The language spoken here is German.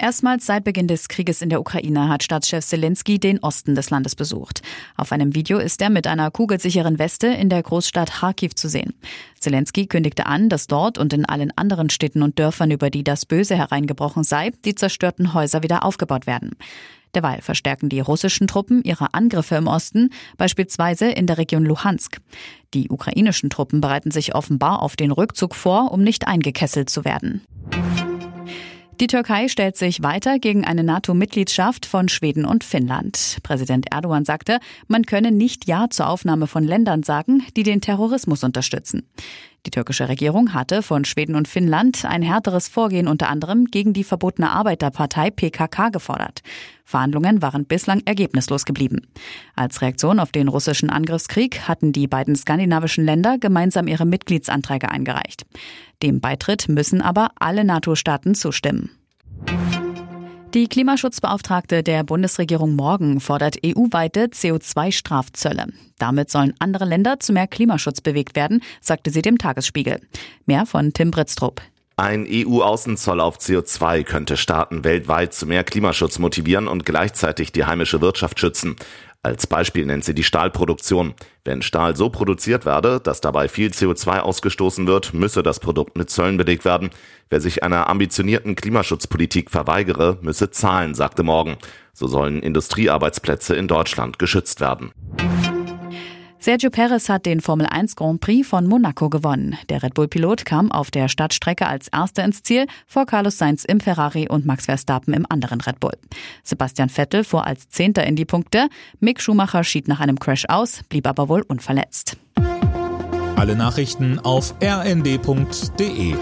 Erstmals seit Beginn des Krieges in der Ukraine hat Staatschef Zelensky den Osten des Landes besucht. Auf einem Video ist er mit einer kugelsicheren Weste in der Großstadt Kharkiv zu sehen. Zelensky kündigte an, dass dort und in allen anderen Städten und Dörfern, über die das Böse hereingebrochen sei, die zerstörten Häuser wieder aufgebaut werden. Derweil verstärken die russischen Truppen ihre Angriffe im Osten, beispielsweise in der Region Luhansk. Die ukrainischen Truppen bereiten sich offenbar auf den Rückzug vor, um nicht eingekesselt zu werden. Die Türkei stellt sich weiter gegen eine NATO-Mitgliedschaft von Schweden und Finnland. Präsident Erdogan sagte, man könne nicht Ja zur Aufnahme von Ländern sagen, die den Terrorismus unterstützen. Die türkische Regierung hatte von Schweden und Finnland ein härteres Vorgehen unter anderem gegen die verbotene Arbeiterpartei PKK gefordert. Verhandlungen waren bislang ergebnislos geblieben. Als Reaktion auf den russischen Angriffskrieg hatten die beiden skandinavischen Länder gemeinsam ihre Mitgliedsanträge eingereicht. Dem Beitritt müssen aber alle NATO-Staaten zustimmen. Die Klimaschutzbeauftragte der Bundesregierung Morgen fordert EU-weite CO2-Strafzölle. Damit sollen andere Länder zu mehr Klimaschutz bewegt werden, sagte sie dem Tagesspiegel. Mehr von Tim Britztrup. Ein EU-Außenzoll auf CO2 könnte Staaten weltweit zu mehr Klimaschutz motivieren und gleichzeitig die heimische Wirtschaft schützen. Als Beispiel nennt sie die Stahlproduktion. Wenn Stahl so produziert werde, dass dabei viel CO2 ausgestoßen wird, müsse das Produkt mit Zöllen belegt werden. Wer sich einer ambitionierten Klimaschutzpolitik verweigere, müsse zahlen, sagte Morgen. So sollen Industriearbeitsplätze in Deutschland geschützt werden. Sergio Perez hat den Formel 1 Grand Prix von Monaco gewonnen. Der Red Bull-Pilot kam auf der Stadtstrecke als Erster ins Ziel, vor Carlos Sainz im Ferrari und Max Verstappen im anderen Red Bull. Sebastian Vettel fuhr als Zehnter in die Punkte. Mick Schumacher schied nach einem Crash aus, blieb aber wohl unverletzt. Alle Nachrichten auf rnd.de